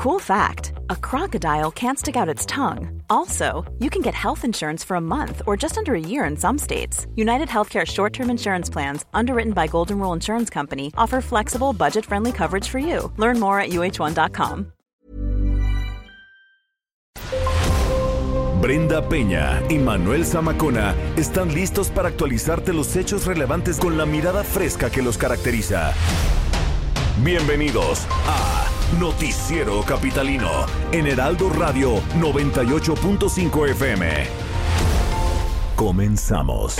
Cool fact a crocodile can't stick out its tongue. Also, you can get health insurance for a month or just under a year in some states. United Healthcare short term insurance plans, underwritten by Golden Rule Insurance Company, offer flexible, budget friendly coverage for you. Learn more at uh1.com. Brenda Peña y Manuel Zamacona están listos para actualizarte los hechos relevantes con la mirada fresca que los caracteriza. Bienvenidos a Noticiero Capitalino en Heraldo Radio 98.5 FM. Comenzamos.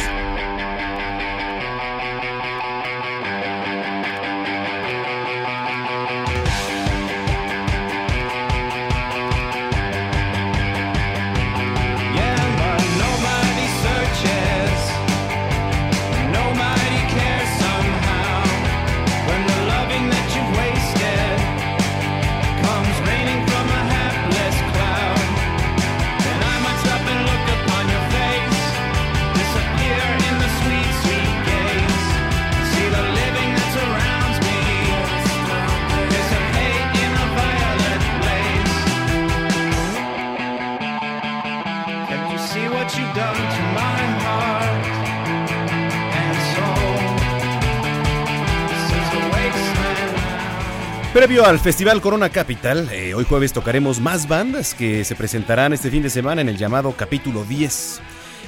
Previo al Festival Corona Capital, eh, hoy jueves tocaremos más bandas que se presentarán este fin de semana en el llamado Capítulo 10.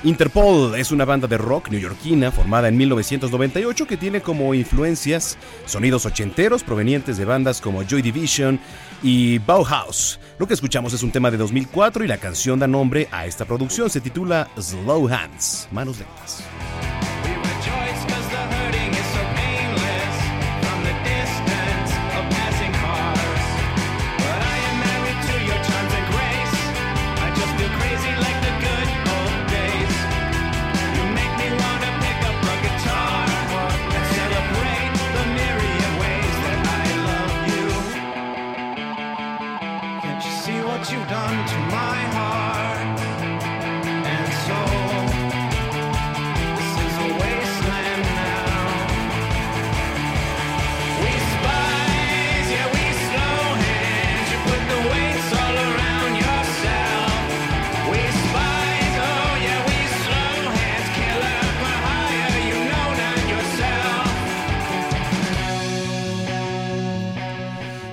Interpol es una banda de rock neoyorquina formada en 1998 que tiene como influencias sonidos ochenteros provenientes de bandas como Joy Division y Bauhaus. Lo que escuchamos es un tema de 2004 y la canción da nombre a esta producción. Se titula Slow Hands, manos lentas.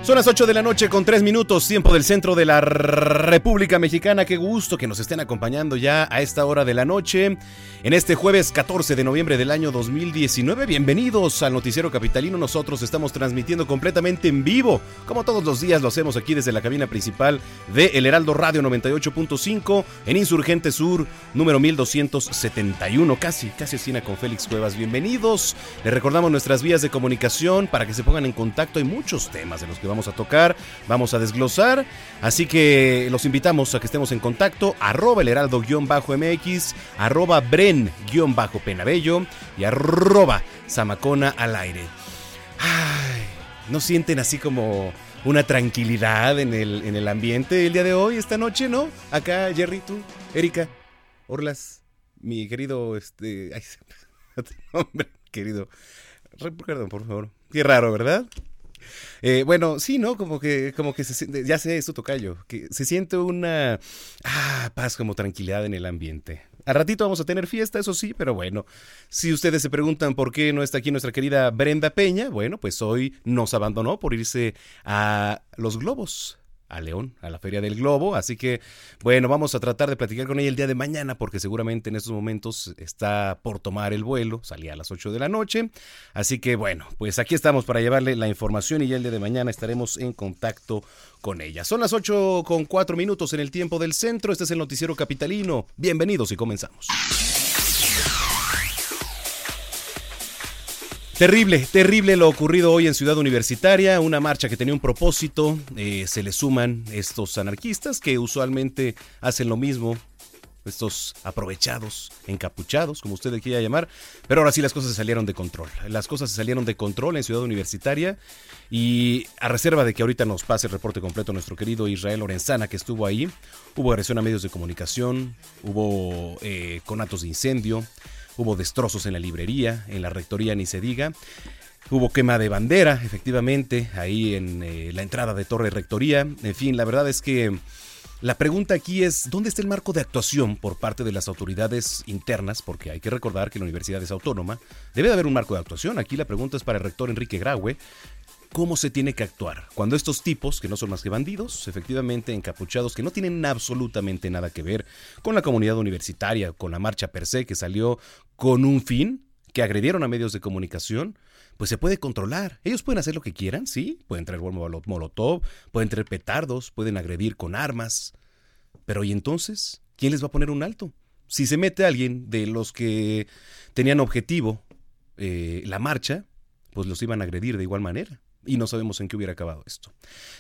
Son las 8 de la noche con 3 minutos, tiempo del centro de la República Mexicana. Qué gusto que nos estén acompañando ya a esta hora de la noche. En este jueves 14 de noviembre del año 2019, bienvenidos al Noticiero Capitalino. Nosotros estamos transmitiendo completamente en vivo, como todos los días lo hacemos aquí desde la cabina principal de El Heraldo Radio 98.5 en Insurgente Sur, número 1271, casi, casi esquina con Félix Cuevas. Bienvenidos. Les recordamos nuestras vías de comunicación para que se pongan en contacto. Hay muchos temas de los que vamos a tocar, vamos a desglosar. Así que los invitamos a que estemos en contacto. Arroba el heraldo-mx, arroba bren-penabello y arroba zamacona al aire. ¿no sienten así como una tranquilidad en el, en el ambiente el día de hoy, esta noche, no? Acá, Jerry, tú, Erika, Orlas, mi querido, este, ay, hombre, querido, perdón, por favor. Qué raro, ¿verdad? Eh, bueno, sí, ¿no? Como que, como que se, ya sé esto, Tocayo, que se siente una ah, paz, como tranquilidad en el ambiente. A ratito vamos a tener fiesta, eso sí, pero bueno, si ustedes se preguntan por qué no está aquí nuestra querida Brenda Peña, bueno, pues hoy nos abandonó por irse a Los Globos a León, a la Feria del Globo. Así que, bueno, vamos a tratar de platicar con ella el día de mañana, porque seguramente en estos momentos está por tomar el vuelo, salía a las 8 de la noche. Así que, bueno, pues aquí estamos para llevarle la información y ya el día de mañana estaremos en contacto con ella. Son las 8 con 4 minutos en el tiempo del centro. Este es el Noticiero Capitalino. Bienvenidos y comenzamos. Terrible, terrible lo ocurrido hoy en Ciudad Universitaria, una marcha que tenía un propósito, eh, se le suman estos anarquistas que usualmente hacen lo mismo, estos aprovechados, encapuchados, como usted le quiera llamar, pero ahora sí las cosas se salieron de control. Las cosas se salieron de control en Ciudad Universitaria y a reserva de que ahorita nos pase el reporte completo nuestro querido Israel Lorenzana que estuvo ahí, hubo agresión a medios de comunicación, hubo eh, conatos de incendio, hubo destrozos en la librería, en la rectoría ni se diga. Hubo quema de bandera, efectivamente, ahí en eh, la entrada de Torre Rectoría. En fin, la verdad es que la pregunta aquí es, ¿dónde está el marco de actuación por parte de las autoridades internas? Porque hay que recordar que la universidad es autónoma. Debe de haber un marco de actuación. Aquí la pregunta es para el rector Enrique Graue. ¿Cómo se tiene que actuar? Cuando estos tipos, que no son más que bandidos, efectivamente encapuchados, que no tienen absolutamente nada que ver con la comunidad universitaria, con la marcha per se, que salió con un fin, que agredieron a medios de comunicación, pues se puede controlar. Ellos pueden hacer lo que quieran, sí, pueden traer molotov, pueden traer petardos, pueden agredir con armas. Pero ¿y entonces? ¿Quién les va a poner un alto? Si se mete alguien de los que tenían objetivo eh, la marcha, pues los iban a agredir de igual manera. Y no sabemos en qué hubiera acabado esto.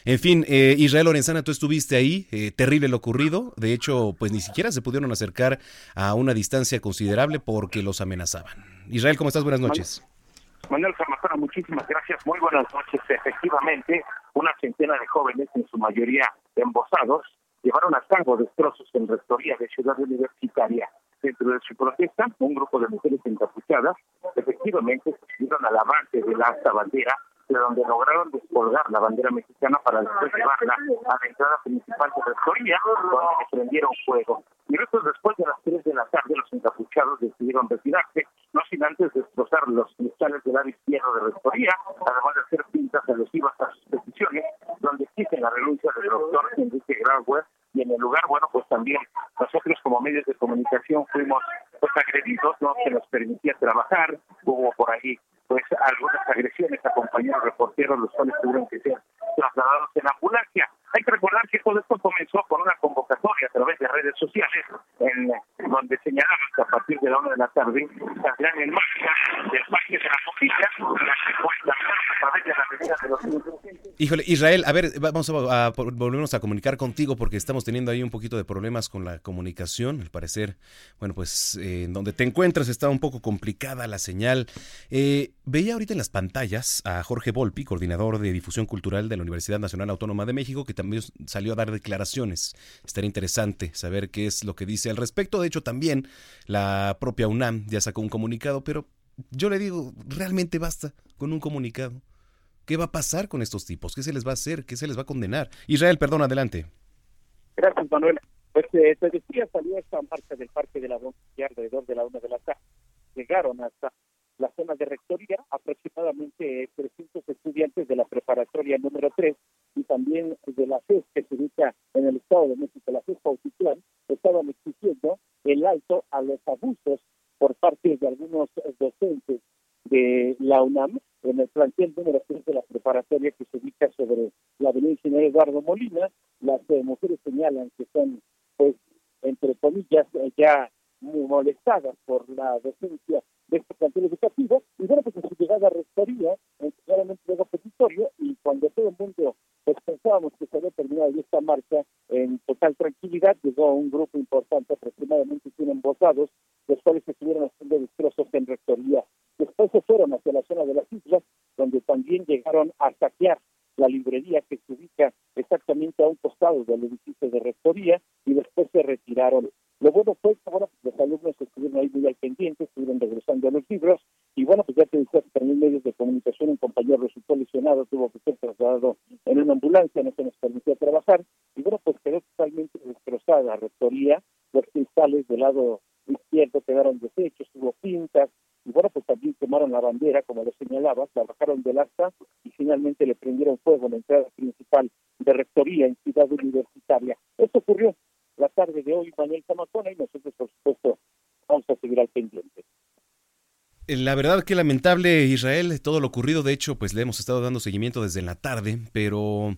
En fin, eh, Israel Lorenzana, tú estuviste ahí, eh, terrible lo ocurrido. De hecho, pues ni siquiera se pudieron acercar a una distancia considerable porque los amenazaban. Israel, ¿cómo estás? Buenas noches. Manuel Zamacona, muchísimas gracias. Muy buenas noches. Efectivamente, una centena de jóvenes, en su mayoría embosados, llevaron a cabo destrozos en rectoría de Ciudad Universitaria. Dentro de su protesta, un grupo de mujeres encapuchadas efectivamente se subieron al avance de la alta bandera, de donde lograron descolgar la bandera mexicana para después llevarla a la entrada principal de rectoría, donde prendieron fuego. Minutos después de las 3 de la tarde, los encapuchados decidieron retirarse, no sin antes destrozar los cristales del lado izquierdo de rectoría, además de hacer pintas alusivas a sus peticiones, donde exigen la renuncia del doctor Enrique Grauer, y en el lugar, bueno, pues también nosotros como medios de comunicación fuimos pues agredidos, no se nos permitía trabajar, hubo por ahí pues algunas agresiones a compañeros reporteros, los cuales tuvieron que ser trasladados en ambulancia. Hay que recordar que todo esto comenzó con una convocatoria a través de redes sociales, en donde señalaban que a partir de la una de la tarde saldrán en marcha del Parque de la Copilla, la que a través de la avenida de los Híjole, Israel, a ver, vamos a, volvernos a comunicar contigo porque estamos teniendo ahí un poquito de problemas con la comunicación. Al parecer, bueno, pues eh, donde te encuentras está un poco complicada la señal. Eh, veía ahorita en las pantallas a Jorge Volpi, coordinador de difusión cultural de la Universidad Nacional Autónoma de México, que también salió a dar declaraciones. Estaría interesante saber qué es lo que dice al respecto. De hecho, también la propia UNAM ya sacó un comunicado, pero yo le digo, realmente basta con un comunicado. ¿Qué va a pasar con estos tipos? ¿Qué se les va a hacer? ¿Qué se les va a condenar? Israel, perdón, adelante. Gracias, Manuel. Pues eh, te decía, salió esta marcha del Parque de la Bronce alrededor de la una de la tarde. Llegaron hasta la zona de rectoría, aproximadamente 300 estudiantes de la preparatoria número 3 y también de la FES que se ubica en el Estado de México, la FES Pautitlán, estaban exigiendo el alto a los abusos por parte de algunos docentes de la UNAM en el plantel número 3 de la preparatoria que se ubica sobre la avenida Ingeniero Eduardo Molina. Las eh, mujeres señalan que son, pues, entre comillas, ya muy molestadas por la docencia de este plantel educativo. Y bueno, pues en su llegada a rectoría, claramente luego petitorio, y cuando todo el mundo pues pensábamos que se había terminado esta marcha en total tranquilidad, llegó un grupo importante, aproximadamente 100 embosados, los cuales estuvieron haciendo destrozos en rectoría. Después se fueron hacia la zona de las islas, donde también llegaron a saquear la librería que se ubica exactamente a un costado del edificio de rectoría y después se retiraron. Lo bueno fue que ahora pues, los alumnos estuvieron estuvieron regresando a los libros. Y bueno, pues ya te decía que también medios de comunicación, un compañero resultó lesionado, tuvo que ser trasladado en una ambulancia, no se nos permitió trabajar. Y bueno, pues quedó totalmente destrozada la rectoría, los cristales del lado izquierdo quedaron deshechos, tuvo pintas, y bueno, pues también quemaron la bandera, como lo señalabas, la bajaron del asta y finalmente le prendieron fuego la entrada principal de rectoría en Ciudad Universitaria. Esto ocurrió la tarde de hoy, Manuel Zamacona, y nosotros, por supuesto, seguir al pendiente. La verdad que lamentable, Israel, todo lo ocurrido. De hecho, pues le hemos estado dando seguimiento desde la tarde, pero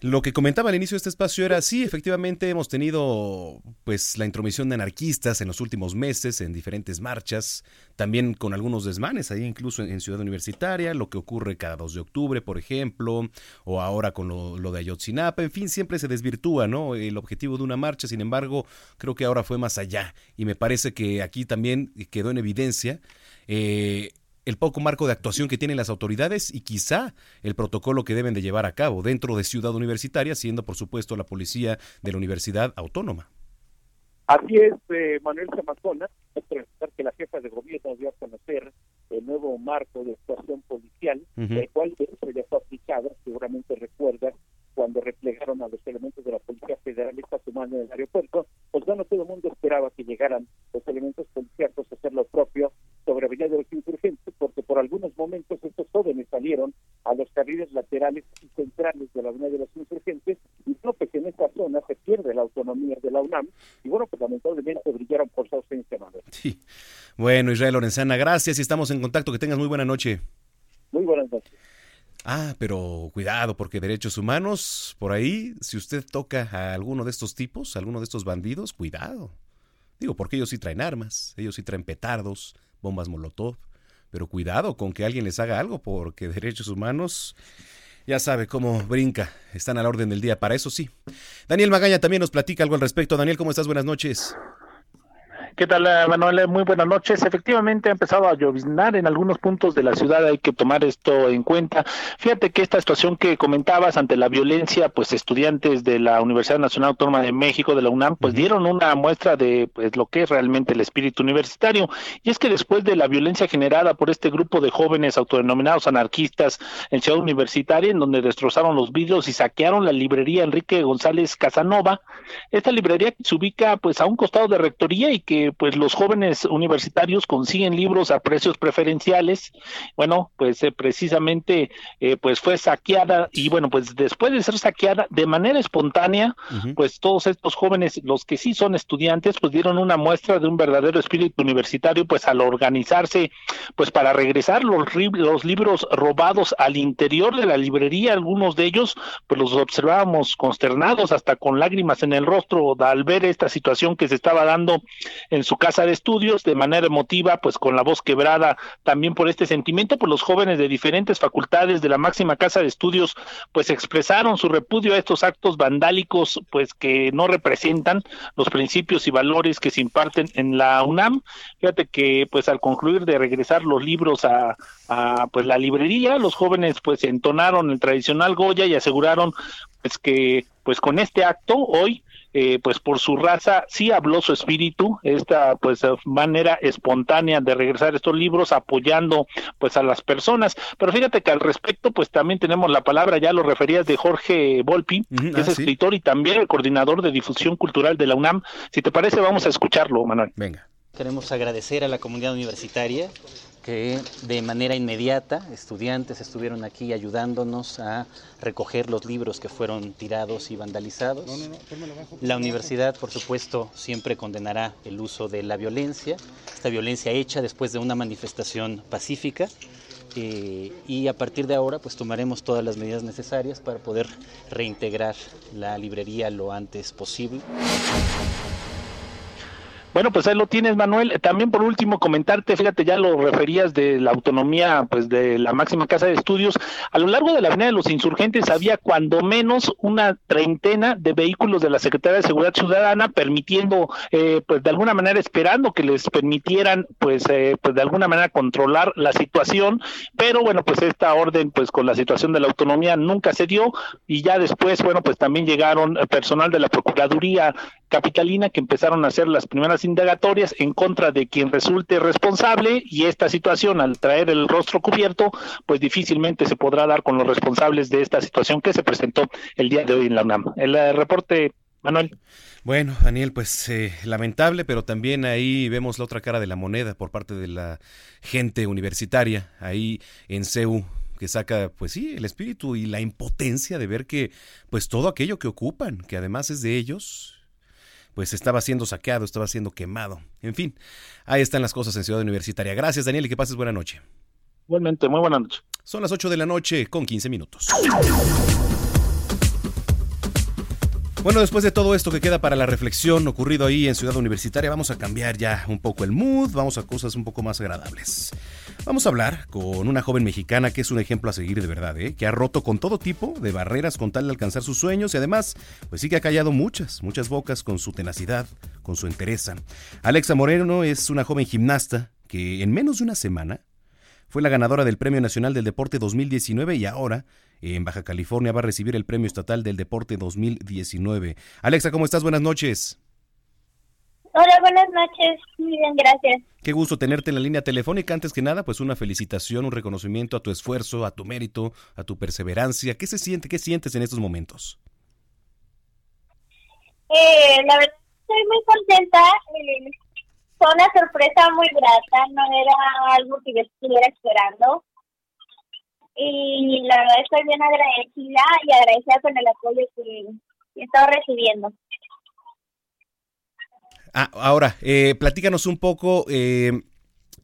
lo que comentaba al inicio de este espacio era, sí, efectivamente hemos tenido pues la intromisión de anarquistas en los últimos meses en diferentes marchas, también con algunos desmanes ahí incluso en, Ciudad Universitaria, lo que ocurre cada 2 de octubre, por ejemplo, o ahora con lo, de Ayotzinapa, en fin, siempre se desvirtúa, ¿no? El objetivo de una marcha, sin embargo, creo que ahora fue más allá y me parece que aquí también quedó en evidencia eh, el poco marco de actuación que tienen las autoridades y quizá el protocolo que deben de llevar a cabo dentro de Ciudad Universitaria, siendo por supuesto la policía de la Universidad Autónoma. Así es, eh, Manuel Zamazona, es que la jefa de gobierno dio a conocer el nuevo marco de actuación policial, el cual se ya fue aplicado, seguramente recuerdas, cuando replegaron a los elementos de la Policía Federal esta semana en el aeropuerto, pues bueno, todo el mundo esperaba que llegaran los elementos policíacos a hacer lo propio sobre Avenida de los Insurgentes, por algunos momentos estos jóvenes salieron a los carriles laterales y centrales de la Avenida de los Insurgentes, y no, pues en esta zona se pierde la autonomía de la UNAM, y bueno, pues lamentablemente brillaron por su ausencia, Manuel. Sí. Bueno, Israel Lorenzana, gracias y estamos en contacto. Que tengas muy buena noche. Muy buenas noches. Ah, pero cuidado, porque derechos humanos, por ahí, si usted toca a alguno de estos tipos, a alguno de estos bandidos, cuidado. Digo, porque ellos sí traen armas, ellos sí traen petardos, bombas molotov, pero cuidado con que alguien les haga algo, porque derechos humanos, ya sabe cómo brinca, están a la orden del día, para eso sí. Daniel Magaña también nos platica algo al respecto. Daniel, ¿cómo estás? Buenas noches. ¿Qué tal, eh, Manuel? Muy buenas noches. Efectivamente, ha empezado a lloviznar en algunos puntos de la ciudad. Hay que tomar esto en cuenta. Fíjate que esta situación que comentabas ante la violencia, pues estudiantes de la Universidad Nacional Autónoma de México, de la UNAM, pues dieron una muestra de pues, lo que es realmente el espíritu universitario. Y es que después de la violencia generada por este grupo de jóvenes autodenominados anarquistas en Ciudad Universitaria, en donde destrozaron los vidrios y saquearon la librería Enrique González Casanova, esta librería se ubica pues a un costado de rectoría y que pues los jóvenes universitarios consiguen libros a precios preferenciales. Bueno, pues eh, precisamente eh, pues fue saqueada y bueno, pues después de ser saqueada de manera espontánea, pues todos estos jóvenes, los que sí son estudiantes, pues dieron una muestra de un verdadero espíritu universitario, pues al organizarse, pues para regresar los, los libros robados al interior de la librería, algunos de ellos, pues los observábamos consternados, hasta con lágrimas en el rostro al ver esta situación que se estaba dando en su casa de estudios de manera emotiva, pues con la voz quebrada también por este sentimiento, pues los jóvenes de diferentes facultades de la máxima casa de estudios pues expresaron su repudio a estos actos vandálicos pues que no representan los principios y valores que se imparten en la UNAM. Fíjate que pues al concluir de regresar los libros a, a pues la librería, los jóvenes pues entonaron el tradicional Goya y aseguraron pues que pues con este acto hoy eh, pues por su raza sí habló su espíritu, esta pues manera espontánea de regresar estos libros apoyando pues a las personas. Pero fíjate que al respecto pues también tenemos la palabra, ya lo referías de Jorge Volpi, que es ah, escritor y también el coordinador de difusión cultural de la UNAM. Si te parece vamos a escucharlo, Manuel. Venga. Queremos agradecer a la comunidad universitaria que de manera inmediata estudiantes estuvieron aquí ayudándonos a recoger los libros que fueron tirados y vandalizados. la universidad, por supuesto, siempre condenará el uso de la violencia, esta violencia hecha después de una manifestación pacífica. Eh, y a partir de ahora pues tomaremos todas las medidas necesarias para poder reintegrar la librería lo antes posible. Bueno, pues ahí lo tienes, Manuel. También por último comentarte, fíjate, ya lo referías de la autonomía, pues de la máxima casa de estudios. A lo largo de la Avenida de los Insurgentes había cuando menos una treintena de vehículos de la Secretaría de Seguridad Ciudadana permitiendo, eh, pues de alguna manera esperando que les permitieran, pues, eh, pues de alguna manera controlar la situación. Pero bueno, pues esta orden, pues con la situación de la autonomía nunca se dio y ya después, bueno, pues también llegaron personal de la Procuraduría Capitalina que empezaron a hacer las primeras indagatorias en contra de quien resulte responsable y esta situación al traer el rostro cubierto pues difícilmente se podrá dar con los responsables de esta situación que se presentó el día de hoy en la UNAM. El eh, reporte, Manuel. Bueno, Daniel, pues eh, lamentable, pero también ahí vemos la otra cara de la moneda por parte de la gente universitaria ahí en CEU que saca, pues sí, el espíritu y la impotencia de ver que, pues todo aquello que ocupan, que además es de ellos, pues estaba siendo saqueado, estaba siendo quemado. En fin, ahí están las cosas en Ciudad Universitaria. Gracias, Daniel, y que pases buena noche. Igualmente, muy buena noche. Son las 8 de la noche con 15 minutos. Bueno, después de todo esto que queda para la reflexión ocurrido ahí en Ciudad Universitaria, vamos a cambiar ya un poco el mood, vamos a cosas un poco más agradables. Vamos a hablar con una joven mexicana que es un ejemplo a seguir de verdad, ¿eh? que ha roto con todo tipo de barreras con tal de alcanzar sus sueños y además, pues sí que ha callado muchas, muchas bocas con su tenacidad, con su entereza. Alexa Moreno es una joven gimnasta que en menos de una semana fue la ganadora del Premio Nacional del Deporte 2019 y ahora en Baja California va a recibir el Premio Estatal del Deporte 2019. Alexa, ¿cómo estás? Buenas noches. Hola, buenas noches. Muy bien, gracias. Qué gusto tenerte en la línea telefónica. Antes que nada, pues una felicitación, un reconocimiento a tu esfuerzo, a tu mérito, a tu perseverancia. ¿Qué se siente? ¿Qué sientes en estos momentos? Eh, la verdad, estoy muy contenta. Eh, fue una sorpresa muy grata. No era algo que yo estuviera esperando. Y la verdad, estoy bien agradecida y agradecida con el apoyo que he estado recibiendo. Ah, ahora, eh, platícanos un poco eh,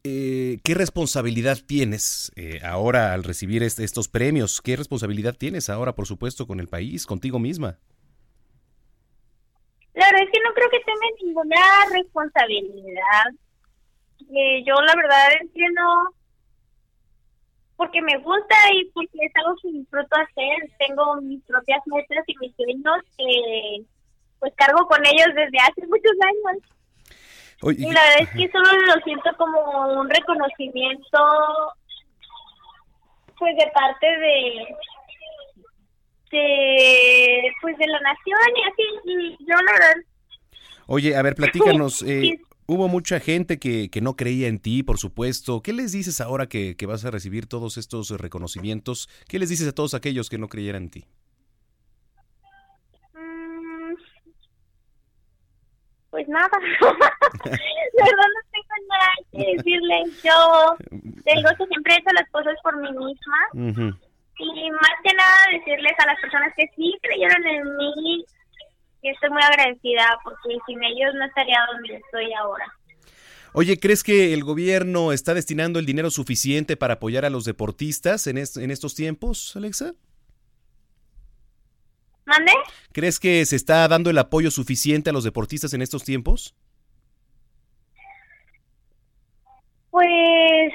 eh, qué responsabilidad tienes ahora al recibir estos premios. ¿Qué responsabilidad tienes ahora, por supuesto, con el país, contigo misma? Claro, es que no creo que tenga ninguna responsabilidad. yo la verdad entiendo porque me gusta y porque es algo que disfruto hacer. Tengo mis propias metas y mis sueños que pues cargo con ellos desde hace muchos años. y la verdad es que solo lo siento como un reconocimiento pues de parte de de pues de la nación y así yo la verdad Oye, a ver, platícanos, eh, hubo mucha gente que, que, no creía en ti, por supuesto. ¿Qué les dices ahora que, que vas a recibir todos estos reconocimientos? ¿Qué les dices a todos aquellos que no creyeran en ti? Pues nada, la verdad no tengo nada que decirle. Yo tengo que siempre he hecho las cosas por mí misma. Y más que nada decirles a las personas que sí creyeron en mí, que estoy muy agradecida porque sin ellos no estaría donde estoy ahora. Oye, ¿crees que el gobierno está destinando el dinero suficiente para apoyar a los deportistas en, en estos tiempos, Alexa? ¿Mande? ¿Crees que se está dando el apoyo suficiente a los deportistas en estos tiempos? Pues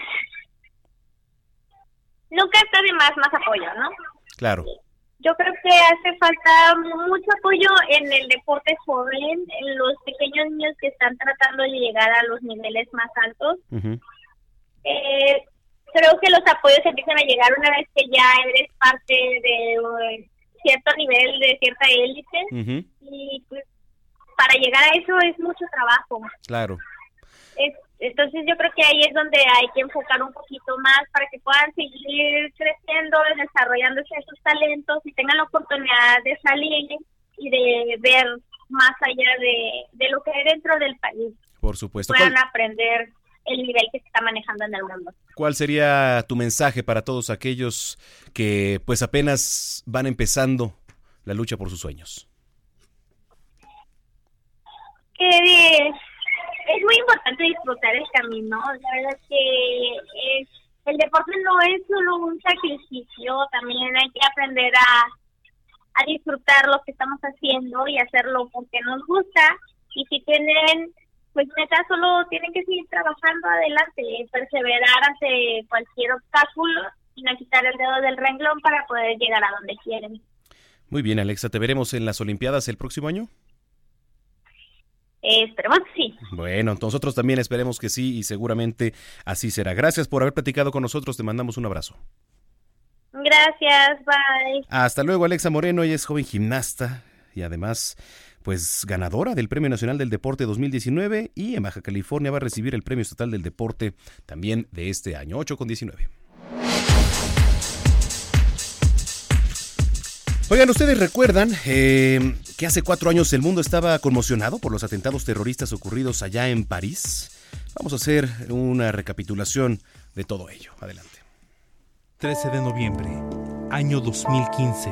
nunca está de más más apoyo, ¿no? Claro. Yo creo que hace falta mucho apoyo en el deporte joven, en los pequeños niños que están tratando de llegar a los niveles más altos. eh, creo que los apoyos empiezan a llegar una vez que ya eres parte de cierto nivel de cierta élite y pues para llegar a eso es mucho trabajo. Claro. Entonces yo creo que ahí es donde hay que enfocar un poquito más para que puedan seguir creciendo, desarrollándose sus talentos y tengan la oportunidad de salir y de ver más allá de, de lo que hay dentro del país. Por supuesto. Puedan aprender el nivel que se está manejando en el mundo. ¿Cuál sería tu mensaje para todos aquellos que pues apenas van empezando la lucha por sus sueños? Que es muy importante disfrutar el camino. La verdad es que el deporte no es solo un sacrificio, también hay que aprender a, a disfrutar lo que estamos haciendo y hacerlo porque nos gusta. Y si tienen pues neta solo tienen que seguir trabajando adelante, perseverar ante cualquier obstáculo y no quitar el dedo del renglón para poder llegar a donde quieren. Muy bien, Alexa, ¿te veremos en las Olimpiadas el próximo año? Eh, esperemos que sí. Bueno, nosotros también esperemos que sí y seguramente así será. Gracias por haber platicado con nosotros, te mandamos un abrazo. Gracias, bye. Hasta luego, Alexa Moreno, ella es joven gimnasta y además pues ganadora del Premio Nacional del Deporte 2019 y en Baja California va a recibir el Premio Estatal del Deporte también de este año, 8 con 19. Oigan, ustedes recuerdan eh, que hace cuatro años el mundo estaba conmocionado por los atentados terroristas ocurridos allá en París. Vamos a hacer una recapitulación de todo ello. Adelante. 13 de noviembre, año 2015,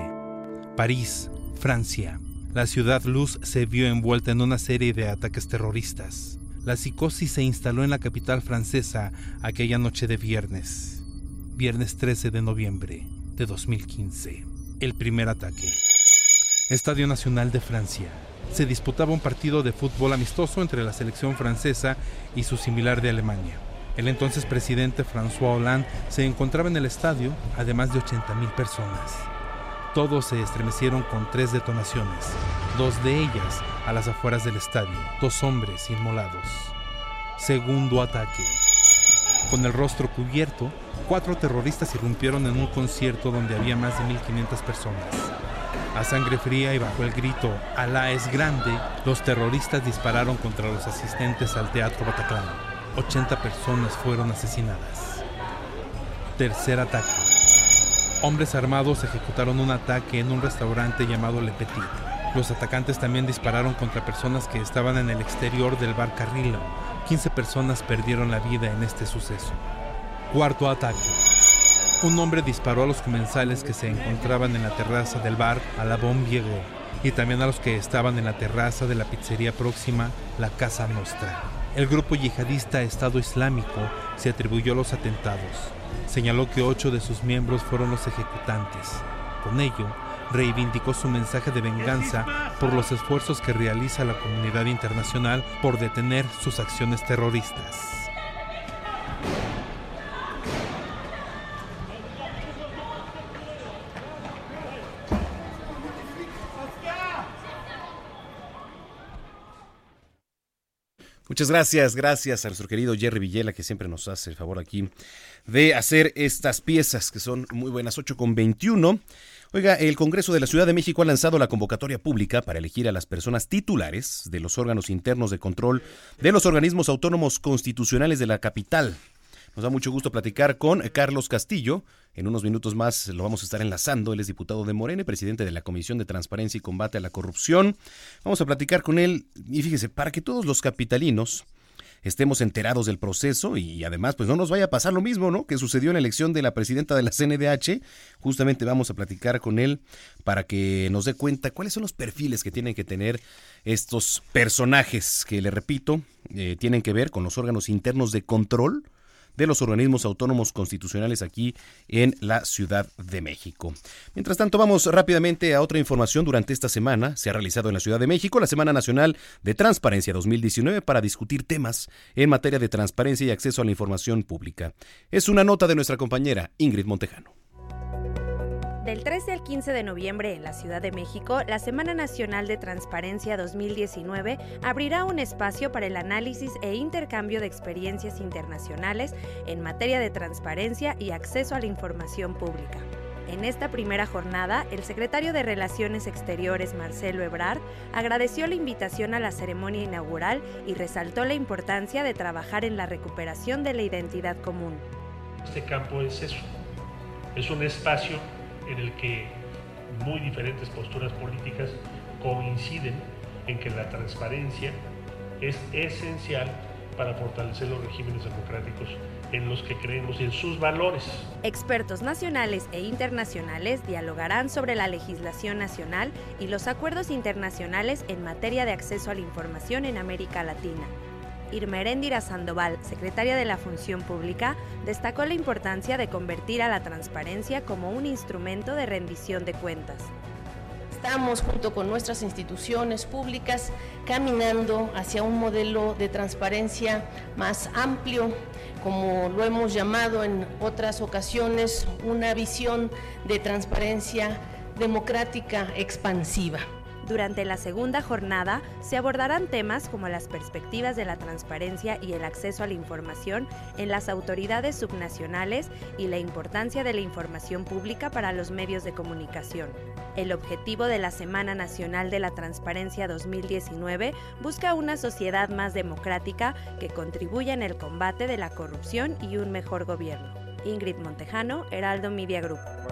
París, Francia. La ciudad luz se vio envuelta en una serie de ataques terroristas. La psicosis se instaló en la capital francesa aquella noche de viernes, viernes 13 de noviembre de 2015. El primer ataque. Estadio Nacional de Francia. Se disputaba un partido de fútbol amistoso entre la selección francesa y su similar de Alemania. El entonces presidente François Hollande se encontraba en el estadio, además de 80.000 personas. Todos se estremecieron con tres detonaciones, dos de ellas a las afueras del estadio, dos hombres inmolados. Segundo ataque. Con el rostro cubierto, cuatro terroristas irrumpieron en un concierto donde había más de 1.500 personas. A sangre fría y bajo el grito Alá es grande, los terroristas dispararon contra los asistentes al Teatro Bataclan. 80 personas fueron asesinadas. Tercer ataque. Hombres armados ejecutaron un ataque en un restaurante llamado Le Petit. Los atacantes también dispararon contra personas que estaban en el exterior del bar Carrillo. 15 personas perdieron la vida en este suceso. Cuarto ataque. Un hombre disparó a los comensales que se encontraban en la terraza del bar a la y también a los que estaban en la terraza de la pizzería próxima, la Casa Nostra. El grupo yihadista Estado Islámico se atribuyó los atentados. Señaló que ocho de sus miembros fueron los ejecutantes. Con ello, reivindicó su mensaje de venganza por los esfuerzos que realiza la comunidad internacional por detener sus acciones terroristas. Muchas gracias, gracias a nuestro querido Jerry Villela que siempre nos hace el favor aquí de hacer estas piezas que son muy buenas, 8 con 21. Oiga, el Congreso de la Ciudad de México ha lanzado la convocatoria pública para elegir a las personas titulares de los órganos internos de control de los organismos autónomos constitucionales de la capital. Nos da mucho gusto platicar con Carlos Castillo. En unos minutos más lo vamos a estar enlazando. Él es diputado de Morena y presidente de la Comisión de Transparencia y Combate a la Corrupción. Vamos a platicar con él. Y fíjese, para que todos los capitalinos estemos enterados del proceso y además pues no nos vaya a pasar lo mismo, ¿no? Que sucedió en la elección de la presidenta de la CNDH. Justamente vamos a platicar con él para que nos dé cuenta cuáles son los perfiles que tienen que tener estos personajes que, le repito, eh, tienen que ver con los órganos internos de control de los organismos autónomos constitucionales aquí en la Ciudad de México. Mientras tanto, vamos rápidamente a otra información. Durante esta semana se ha realizado en la Ciudad de México la Semana Nacional de Transparencia 2019 para discutir temas en materia de transparencia y acceso a la información pública. Es una nota de nuestra compañera Ingrid Montejano. Del 13 al 15 de noviembre en la Ciudad de México, la Semana Nacional de Transparencia 2019 abrirá un espacio para el análisis e intercambio de experiencias internacionales en materia de transparencia y acceso a la información pública. En esta primera jornada, el secretario de Relaciones Exteriores, Marcelo Ebrard, agradeció la invitación a la ceremonia inaugural y resaltó la importancia de trabajar en la recuperación de la identidad común. Este campo es eso, es un espacio en el que muy diferentes posturas políticas coinciden en que la transparencia es esencial para fortalecer los regímenes democráticos en los que creemos y en sus valores. Expertos nacionales e internacionales dialogarán sobre la legislación nacional y los acuerdos internacionales en materia de acceso a la información en América Latina. Irmeréndira Sandoval, secretaria de la Función Pública, destacó la importancia de convertir a la transparencia como un instrumento de rendición de cuentas. Estamos junto con nuestras instituciones públicas caminando hacia un modelo de transparencia más amplio, como lo hemos llamado en otras ocasiones, una visión de transparencia democrática expansiva. Durante la segunda jornada se abordarán temas como las perspectivas de la transparencia y el acceso a la información en las autoridades subnacionales y la importancia de la información pública para los medios de comunicación. El objetivo de la Semana Nacional de la Transparencia 2019 busca una sociedad más democrática que contribuya en el combate de la corrupción y un mejor gobierno. Ingrid Montejano, Heraldo Media Group.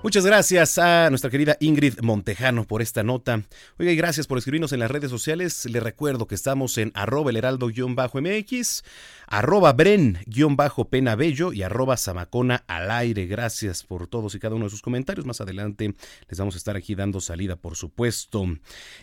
Muchas gracias a nuestra querida Ingrid Montejano por esta nota. Oiga, y gracias por escribirnos en las redes sociales. Le recuerdo que estamos en arroba el heraldo-mx, arroba bren-penabello y arroba zamacona al aire. Gracias por todos y cada uno de sus comentarios. Más adelante les vamos a estar aquí dando salida, por supuesto.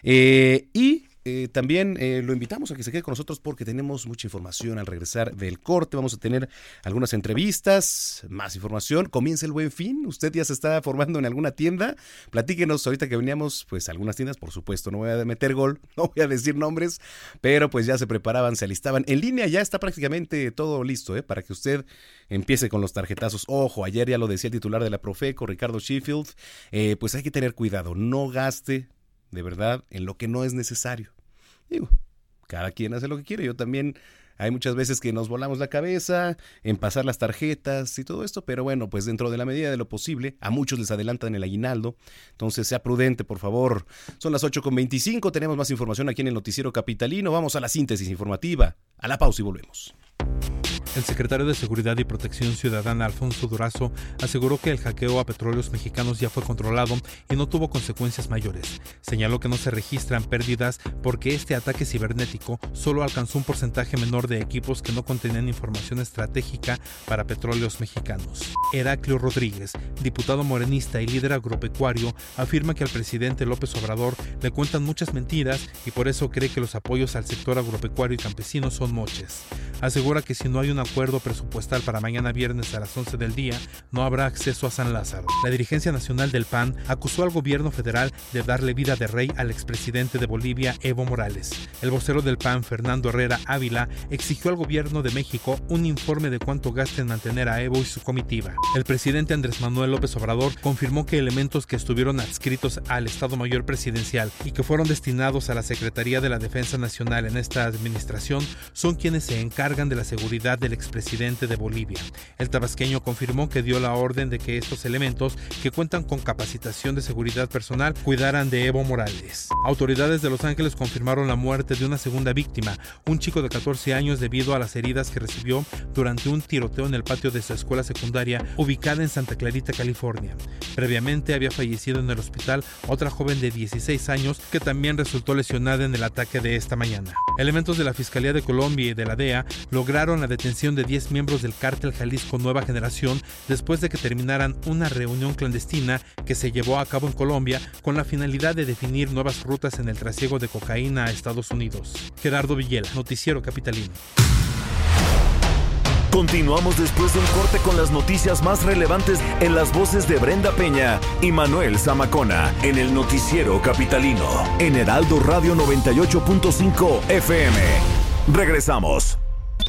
Eh, y eh, también eh, lo invitamos a que se quede con nosotros porque tenemos mucha información al regresar del corte. Vamos a tener algunas entrevistas, más información. Comienza el buen fin. Usted ya se está formando en alguna tienda. Platíquenos ahorita que veníamos, pues algunas tiendas, por supuesto. No voy a meter gol, no voy a decir nombres, pero pues ya se preparaban, se alistaban. En línea ya está prácticamente todo listo, ¿eh? Para que usted empiece con los tarjetazos. Ojo, ayer ya lo decía el titular de la Profeco, Ricardo Sheffield. Eh, pues hay que tener cuidado. No gaste de verdad en lo que no es necesario. Digo, cada quien hace lo que quiere. Yo también Hay muchas veces que nos volamos la cabeza en pasar las tarjetas y todo esto, pero bueno, pues dentro de la medida de lo posible, a muchos les adelantan el aguinaldo, entonces sea prudente, por favor. Son las 8.25, tenemos más información aquí en el Noticiero Capitalino, vamos a la síntesis informativa, a la pausa y volvemos. El secretario de Seguridad y Protección Ciudadana, Alfonso Durazo, aseguró que el hackeo a petróleos mexicanos ya fue controlado y no tuvo consecuencias mayores. Señaló que no se registran pérdidas porque este ataque cibernético solo alcanzó un porcentaje menor de equipos que no contenían información estratégica para petróleos mexicanos. Heraclio Rodríguez, diputado morenista y líder agropecuario, afirma que al presidente López Obrador le cuentan muchas mentiras y por eso cree que los apoyos al sector agropecuario y campesino son moches. Asegura que si no hay una acuerdo presupuestal para mañana viernes a las 11 del día, no habrá acceso a San Lázaro. La dirigencia nacional del PAN acusó al gobierno federal de darle vida de rey al expresidente de Bolivia, Evo Morales. El vocero del PAN, Fernando Herrera Ávila, exigió al gobierno de México un informe de cuánto gasta en mantener a Evo y su comitiva. El presidente Andrés Manuel López Obrador confirmó que elementos que estuvieron adscritos al Estado Mayor Presidencial y que fueron destinados a la Secretaría de la Defensa Nacional en esta administración son quienes se encargan de la seguridad del expresidente de Bolivia. El tabasqueño confirmó que dio la orden de que estos elementos, que cuentan con capacitación de seguridad personal, cuidaran de Evo Morales. Autoridades de Los Ángeles confirmaron la muerte de una segunda víctima, un chico de 14 años debido a las heridas que recibió durante un tiroteo en el patio de su escuela secundaria ubicada en Santa Clarita, California. Previamente había fallecido en el hospital otra joven de 16 años que también resultó lesionada en el ataque de esta mañana. Elementos de la Fiscalía de Colombia y de la DEA lograron la detención de 10 miembros del cártel Jalisco Nueva Generación después de que terminaran una reunión clandestina que se llevó a cabo en Colombia con la finalidad de definir nuevas rutas en el trasiego de cocaína a Estados Unidos. Gerardo Villela, Noticiero Capitalino. Continuamos después de un corte con las noticias más relevantes en las voces de Brenda Peña y Manuel Zamacona en el noticiero capitalino en Heraldo Radio 98.5 FM. Regresamos.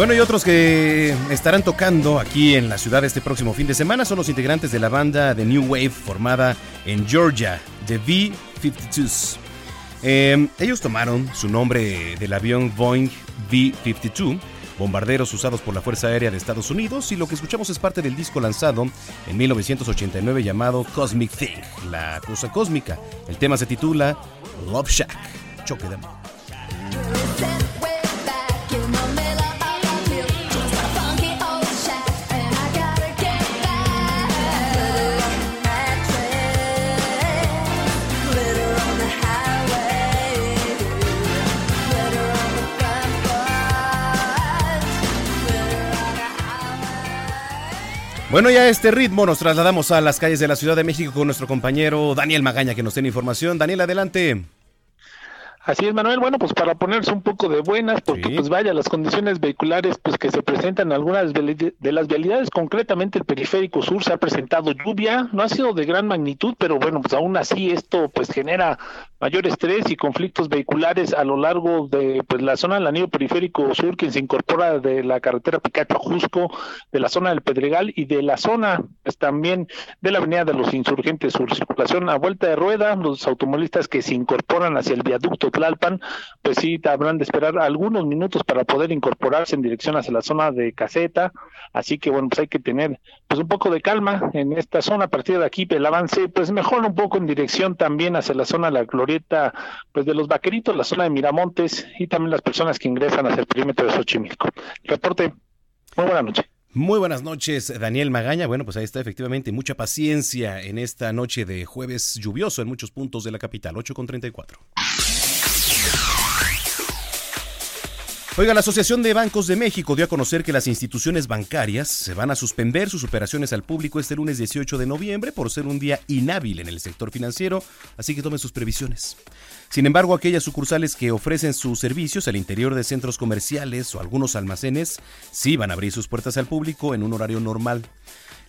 Bueno, y otros que estarán tocando aquí en la ciudad este próximo fin de semana son los integrantes de la banda de New Wave formada en Georgia, The V-52s. Eh, ellos tomaron su nombre del avión Boeing V-52, bombarderos usados por la Fuerza Aérea de Estados Unidos, y lo que escuchamos es parte del disco lanzado en 1989 llamado Cosmic Thing, la cosa cósmica. El tema se titula Love Shack. Choque de amor. Bueno, ya a este ritmo nos trasladamos a las calles de la Ciudad de México con nuestro compañero Daniel Magaña que nos tiene información. Daniel, adelante. Así es, Manuel. Bueno, pues para ponerse un poco de buenas, porque pues vaya, las condiciones vehiculares pues que se presentan en algunas de de las vialidades, concretamente el periférico sur, se ha presentado lluvia, no ha sido de gran magnitud, pero bueno, pues aún así esto pues genera mayor estrés y conflictos vehiculares a lo largo de pues la zona del anillo periférico sur, que se incorpora de la carretera Picacho a Jusco, de la zona del Pedregal y de la zona pues también de la avenida de los Insurgentes Sur, circulación a vuelta de rueda, los automovilistas que se incorporan hacia el viaducto Tlalpan, pues sí habrán de esperar algunos minutos para poder incorporarse en dirección hacia la zona de Caseta, así que bueno, pues hay que tener pues un poco de calma en esta zona, a partir de aquí el avance pues mejor un poco en dirección también hacia la zona de la glorieta pues de los vaqueritos, la zona de Miramontes y también las personas que ingresan hacia el perímetro de Xochimilco. Reporte, muy buena noche. Muy buenas noches, Daniel Magaña. Bueno, pues ahí está efectivamente mucha paciencia en esta noche de jueves lluvioso en muchos puntos de la capital, 8 con 34. Oiga, la Asociación de Bancos de México dio a conocer que las instituciones bancarias se van a suspender sus operaciones al público este lunes 18 de noviembre por ser un día inhábil en el sector financiero, así que tomen sus previsiones. Sin embargo, aquellas sucursales que ofrecen sus servicios al interior de centros comerciales o algunos almacenes sí van a abrir sus puertas al público en un horario normal.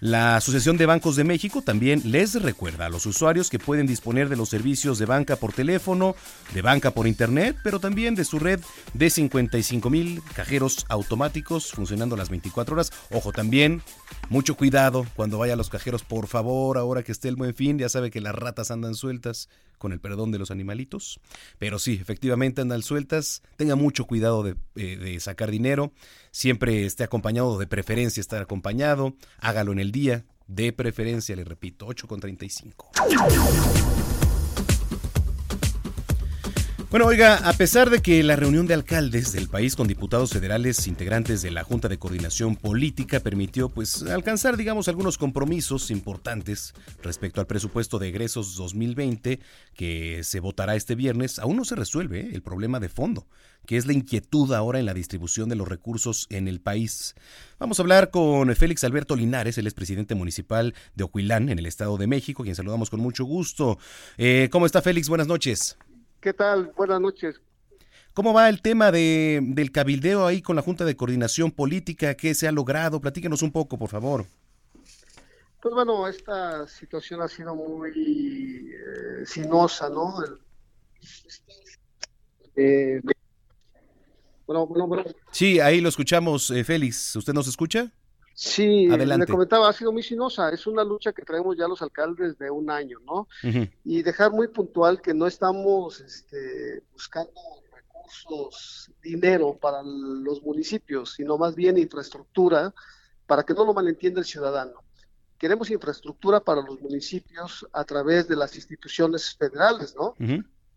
La Asociación de Bancos de México también les recuerda a los usuarios que pueden disponer de los servicios de banca por teléfono, de banca por internet, pero también de su red de 55 mil cajeros automáticos funcionando las 24 horas. Ojo también, mucho cuidado cuando vaya a los cajeros, por favor, ahora que esté el buen fin, ya sabe que las ratas andan sueltas, con el perdón de los animalitos. Pero sí, efectivamente andan sueltas. Tenga mucho cuidado de, eh, de sacar dinero. Siempre esté acompañado, de preferencia estar acompañado. Hágalo en el día. De preferencia, le repito, 8 con 35. Bueno, oiga, a pesar de que la reunión de alcaldes del país con diputados federales integrantes de la Junta de Coordinación Política permitió pues alcanzar, digamos, algunos compromisos importantes respecto al presupuesto de egresos 2020 que se votará este viernes, aún no se resuelve ¿eh? el problema de fondo, que es la inquietud ahora en la distribución de los recursos en el país. Vamos a hablar con Félix Alberto Linares, el expresidente municipal de Ocuilán, en el Estado de México, quien saludamos con mucho gusto. Eh, ¿Cómo está Félix? Buenas noches. ¿Qué tal? Buenas noches. ¿Cómo va el tema de, del cabildeo ahí con la Junta de Coordinación Política? ¿Qué se ha logrado? Platíquenos un poco, por favor. Pues bueno, esta situación ha sido muy eh, sinuosa, ¿no? Eh, bueno, bueno, bueno, Sí, ahí lo escuchamos, eh, Félix. ¿Usted nos escucha? Sí, Adelante. le comentaba, ha sido muy sinuosa. Es una lucha que traemos ya los alcaldes de un año, ¿no? Y dejar muy puntual que no estamos este, buscando recursos, dinero para los municipios, sino más bien infraestructura para que no lo malentienda el ciudadano. Queremos infraestructura para los municipios a través de las instituciones federales, ¿no?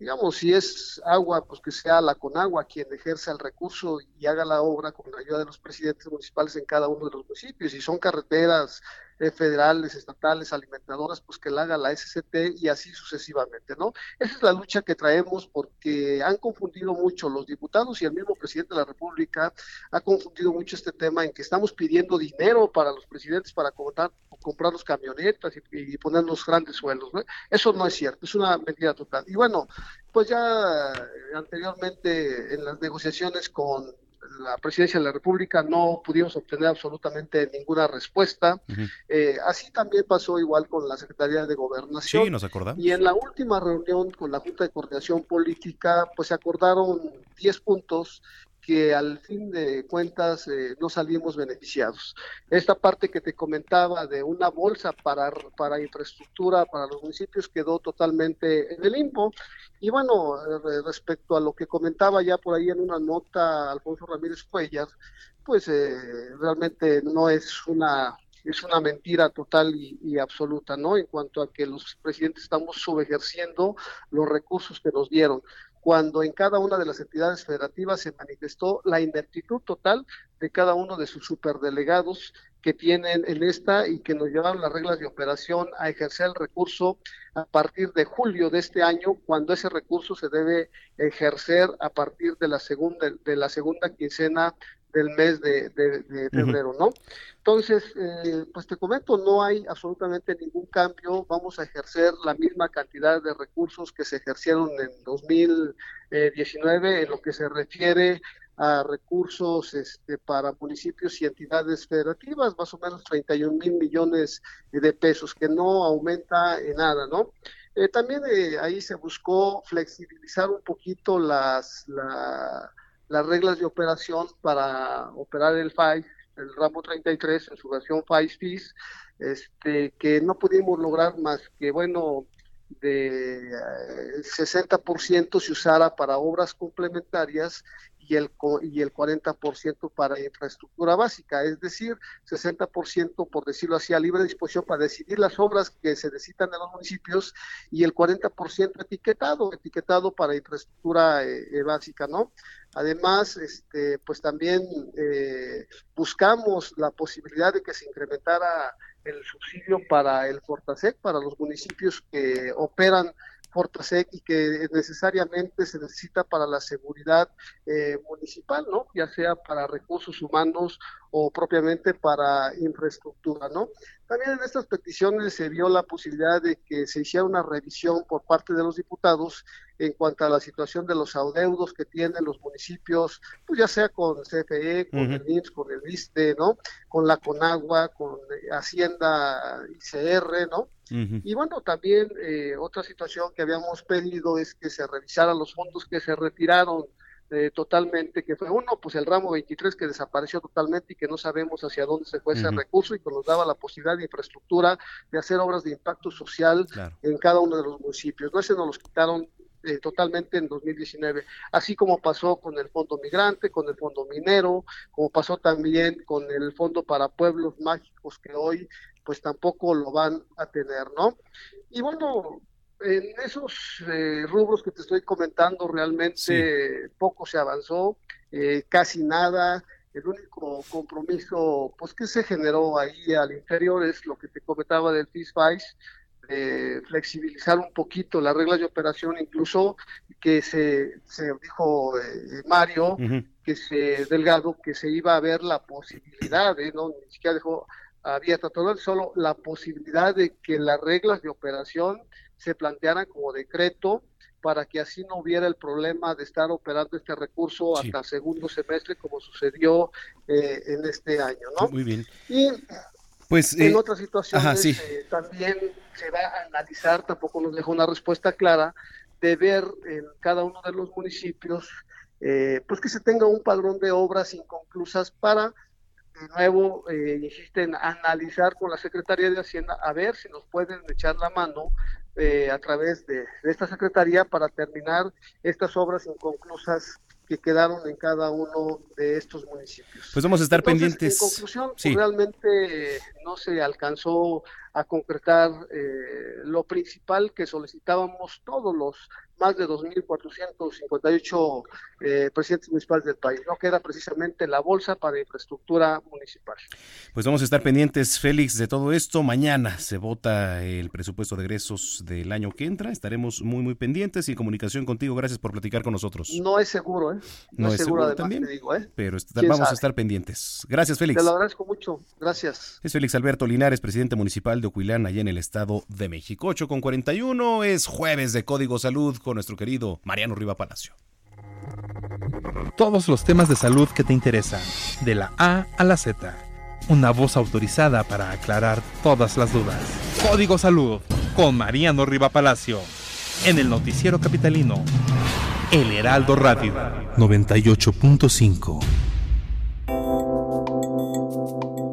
Digamos, si es agua, pues que sea la Conagua quien ejerza el recurso y haga la obra con la ayuda de los presidentes municipales en cada uno de los municipios. Si son carreteras federales, estatales, alimentadoras, pues que la haga la SCT y así sucesivamente, ¿no? Esa es la lucha que traemos porque han confundido mucho los diputados y el mismo presidente de la República ha confundido mucho este tema en que estamos pidiendo dinero para los presidentes para comprar, comprar los camionetas y, y grandes sueldos, ¿no? Eso no es cierto, es una mentira total. Y bueno, pues ya eh, anteriormente en las negociaciones con la presidencia de la República no pudimos obtener absolutamente ninguna respuesta. Eh, así también pasó igual con la Secretaría de Gobernación. Sí, nos acordamos. Y en la última reunión con la Junta de Coordinación Política, pues se acordaron 10 puntos que al fin de cuentas eh, no salimos beneficiados. Esta parte que te comentaba de una bolsa para, para infraestructura para los municipios quedó totalmente en el limbo. Y bueno, respecto a lo que comentaba ya por ahí en una nota Alfonso Ramírez Cuellar, pues eh, realmente no es una es una mentira total y, y, absoluta, ¿no? En cuanto a que los presidentes estamos subejerciendo los recursos que nos dieron, cuando en cada una de las entidades federativas se manifestó la ineptitud total de cada uno de sus superdelegados que tienen en esta y que nos llevaron las reglas de operación a ejercer el recurso a partir de julio de este año, cuando ese recurso se debe ejercer a partir de la segunda de la segunda quincena del mes de, de- de febrero, ¿no? Entonces, eh, pues te comento, no hay absolutamente ningún cambio. Vamos a ejercer la misma cantidad de recursos que se ejercieron en 2019 en lo que se refiere a recursos este, para municipios y entidades federativas, más o menos 31 mil millones de pesos, que no aumenta en nada, ¿no? Eh, también eh, ahí se buscó flexibilizar un poquito las, la- las reglas de operación para operar el FAI, el ramo 33 en su versión FAI FIS, este, que no pudimos lograr más que, bueno, de eh, 60% se usara para obras complementarias y el, y el 40% para infraestructura básica, es decir, 60% por decirlo así a libre disposición para decidir las obras que se necesitan en los municipios y el 40% etiquetado, etiquetado para infraestructura eh, eh, básica, ¿no? Además, este, pues también eh, buscamos la posibilidad de que se incrementara el subsidio para el Fortasec, para los municipios que operan Fortasec y que necesariamente se necesita para la seguridad eh, municipal, ¿no? Ya sea para recursos humanos o propiamente para infraestructura, ¿no? También en estas peticiones se vio la posibilidad de que se hiciera una revisión por parte de los diputados en cuanto a la situación de los adeudos que tienen los municipios, pues ya sea con CFE, con el IMSS, con el ISTE, ¿no? Con la Conagua, con eh, Hacienda ICR, ¿no? Y bueno, también eh, otra situación que habíamos pedido es que se revisaran los fondos que se retiraron eh, totalmente, que fue uno, pues el ramo 23 que desapareció totalmente y que no sabemos hacia dónde se fue ese recurso y que nos daba la posibilidad de infraestructura, de hacer obras de impacto social Claro. en cada uno de los municipios. No, ese nos los quitaron eh, totalmente en 2019, así como pasó con el Fondo Migrante, con el Fondo Minero, como pasó también con el Fondo para Pueblos Mágicos que hoy pues tampoco lo van a tener, ¿no? Y bueno, en esos eh, rubros que te estoy comentando realmente poco se avanzó, eh, casi nada. El único compromiso pues que se generó ahí al inferior es lo que te comentaba del FISFICE, eh, flexibilizar un poquito las reglas de operación, incluso que se, se dijo eh, Mario, que se Delgado, que se iba a ver la posibilidad, ¿eh? no ni siquiera dejó abierta todo, solo la posibilidad de que las reglas de operación se plantearan como decreto para que así no hubiera el problema de estar operando este recurso Sí. hasta segundo semestre como sucedió eh, en este año, ¿no? Muy bien. Y Pues, en eh, otras situaciones ajá, sí. eh, también se va a analizar, tampoco nos dejó una respuesta clara, de ver en cada uno de los municipios, eh, pues que se tenga un padrón de obras inconclusas para, de nuevo, eh, insisten, analizar con la Secretaría de Hacienda a ver si nos pueden echar la mano eh, a través de, de esta Secretaría para terminar estas obras inconclusas que quedaron en cada uno de estos municipios. Pues vamos a estar Entonces, pendientes. En conclusión, pues, realmente eh, no se alcanzó a concretar eh, lo principal que solicitábamos todos los más de 2.458 eh, presidentes municipales del país, ¿no? que era precisamente la bolsa para infraestructura municipal. Pues vamos a estar pendientes, Félix, de todo esto. Mañana se vota el presupuesto de egresos del año que entra. Estaremos muy, muy pendientes y en comunicación contigo. Gracias por platicar con nosotros. No es seguro, ¿eh? No es seguro además, también, te digo, ¿eh? Pero est- ¿Quién vamos a sabe? estar pendientes. Gracias, Félix. Te lo agradezco mucho. Gracias. Es Félix Alberto Linares, presidente municipal de Ocuilán, allá en el Estado de México. 8 con 41 es jueves de Código Salud con nuestro querido Mariano Riva Palacio. Todos los temas de salud que te interesan, de la A a la Z. Una voz autorizada para aclarar todas las dudas. Código Salud con Mariano Riva Palacio. En el noticiero capitalino. El Heraldo Radio. 98.5.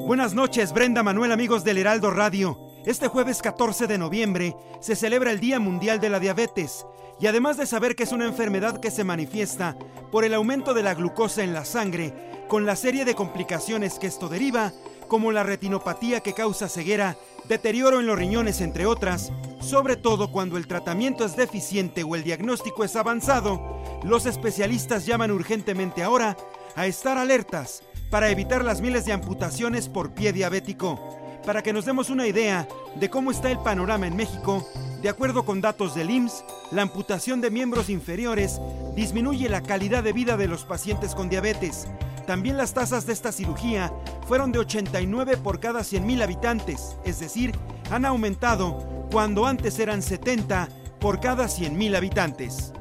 Buenas noches, Brenda Manuel, amigos del Heraldo Radio. Este jueves 14 de noviembre se celebra el Día Mundial de la Diabetes. Y además de saber que es una enfermedad que se manifiesta por el aumento de la glucosa en la sangre, con la serie de complicaciones que esto deriva, como la retinopatía que causa ceguera, deterioro en los riñones, entre otras, sobre todo cuando el tratamiento es deficiente o el diagnóstico es avanzado, los especialistas llaman urgentemente ahora a estar alertas para evitar las miles de amputaciones por pie diabético. Para que nos demos una idea de cómo está el panorama en México, de acuerdo con datos del IMSS, la amputación de miembros inferiores disminuye la calidad de vida de los pacientes con diabetes. También las tasas de esta cirugía fueron de 89 por cada 100.000 habitantes, es decir, han aumentado cuando antes eran 70 por cada 100.000 habitantes.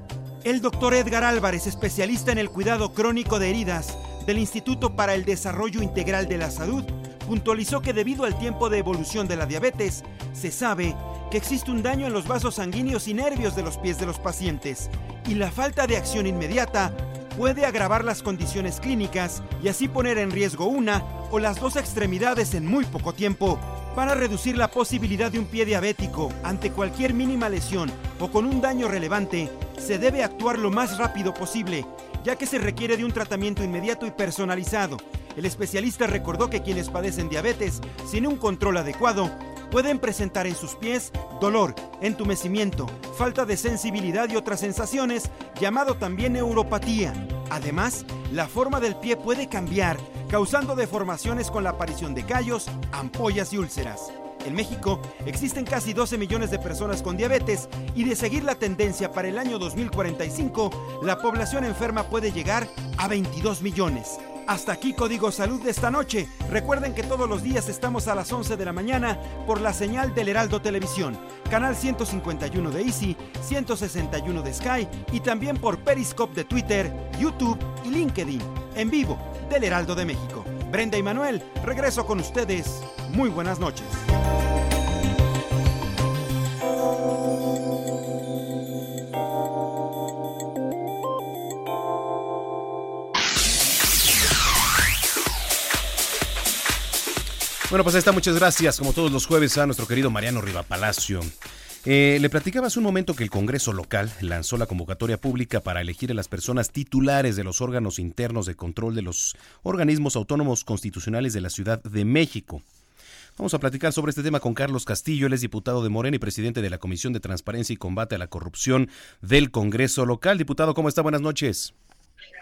El doctor Edgar Álvarez, especialista en el cuidado crónico de heridas del Instituto para el Desarrollo Integral de la Salud, puntualizó que debido al tiempo de evolución de la diabetes, se sabe que existe un daño en los vasos sanguíneos y nervios de los pies de los pacientes, y la falta de acción inmediata puede agravar las condiciones clínicas y así poner en riesgo una o las dos extremidades en muy poco tiempo. Para reducir la posibilidad de un pie diabético ante cualquier mínima lesión o con un daño relevante, se debe actuar lo más rápido posible, ya que se requiere de un tratamiento inmediato y personalizado. El especialista recordó que quienes padecen diabetes sin un control adecuado pueden presentar en sus pies dolor, entumecimiento, falta de sensibilidad y otras sensaciones, llamado también neuropatía. Además, la forma del pie puede cambiar, causando deformaciones con la aparición de callos, ampollas y úlceras. En México existen casi 12 millones de personas con diabetes y de seguir la tendencia para el año 2045, la población enferma puede llegar a 22 millones. Hasta aquí Código Salud de esta noche. Recuerden que todos los días estamos a las 11 de la mañana por la señal del Heraldo Televisión, canal 151 de Easy, 161 de Sky y también por Periscope de Twitter, YouTube y LinkedIn, en vivo del Heraldo de México. Brenda y Manuel, regreso con ustedes. Muy buenas noches. Bueno, pues ahí está, muchas gracias, como todos los jueves, a nuestro querido Mariano Riva Palacio. Eh, le platicaba hace un momento que el Congreso local lanzó la convocatoria pública para elegir a las personas titulares de los órganos internos de control de los organismos autónomos constitucionales de la Ciudad de México. Vamos a platicar sobre este tema con Carlos Castillo, él es diputado de Morena y presidente de la Comisión de Transparencia y Combate a la Corrupción del Congreso local. Diputado, ¿cómo está? Buenas noches.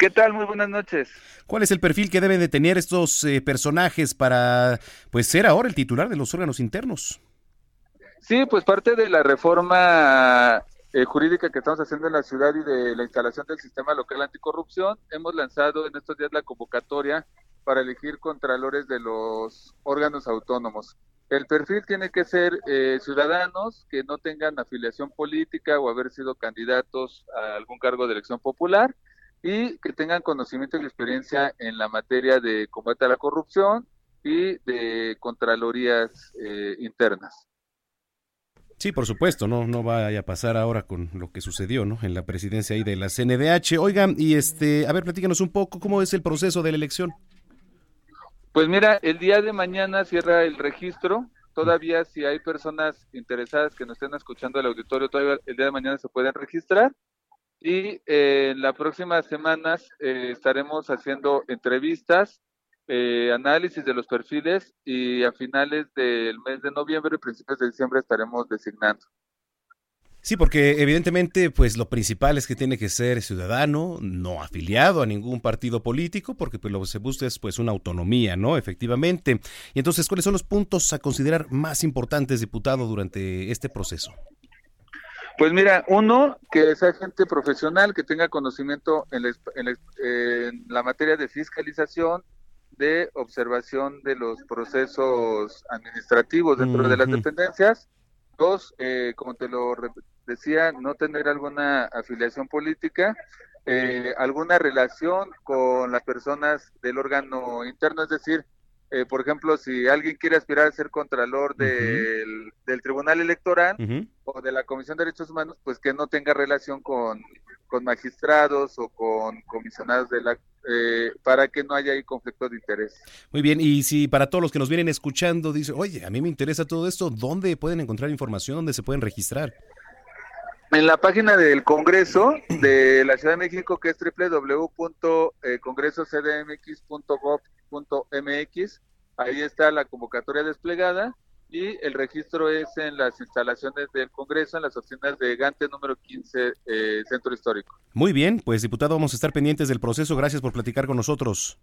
¿Qué tal? Muy buenas noches. ¿Cuál es el perfil que deben de tener estos eh, personajes para pues ser ahora el titular de los órganos internos? Sí, pues parte de la reforma eh, jurídica que estamos haciendo en la ciudad y de la instalación del sistema local anticorrupción, hemos lanzado en estos días la convocatoria para elegir contralores de los órganos autónomos. El perfil tiene que ser eh, ciudadanos que no tengan afiliación política o haber sido candidatos a algún cargo de elección popular y que tengan conocimiento y experiencia en la materia de combate a la corrupción y de contralorías eh, internas. Sí, por supuesto, no, no vaya a pasar ahora con lo que sucedió, ¿no? En la presidencia ahí de la CNDH. Oigan, y este, a ver, platícanos un poco cómo es el proceso de la elección. Pues mira, el día de mañana cierra el registro. Todavía si hay personas interesadas que nos estén escuchando el auditorio, todavía el día de mañana se pueden registrar. Y eh, en las próximas semanas eh, estaremos haciendo entrevistas, eh, análisis de los perfiles y a finales del mes de noviembre, principios de diciembre estaremos designando. Sí, porque evidentemente, pues lo principal es que tiene que ser ciudadano, no afiliado a ningún partido político, porque pues lo que se busca es pues una autonomía, ¿no? Efectivamente. Y entonces, ¿cuáles son los puntos a considerar más importantes, diputado, durante este proceso? Pues mira, uno, que sea gente profesional, que tenga conocimiento en la, en la- en la materia de fiscalización, de observación de los procesos administrativos dentro de las dependencias. Dos, eh, como te lo decía, no tener alguna afiliación política, eh, alguna relación con las personas del órgano interno, es decir, eh, por ejemplo, si alguien quiere aspirar a ser contralor del, del Tribunal Electoral o de la Comisión de Derechos Humanos, pues que no tenga relación con, con magistrados o con comisionados de la eh, para que no haya ahí conflicto de interés. Muy bien, y si para todos los que nos vienen escuchando dice, oye, a mí me interesa todo esto, ¿dónde pueden encontrar información? ¿Dónde se pueden registrar? En la página del Congreso de la Ciudad de México, que es www.congresocdmx.gov.mx, ahí está la convocatoria desplegada y el registro es en las instalaciones del Congreso, en las oficinas de Gante número 15, eh, Centro Histórico. Muy bien, pues diputado, vamos a estar pendientes del proceso. Gracias por platicar con nosotros.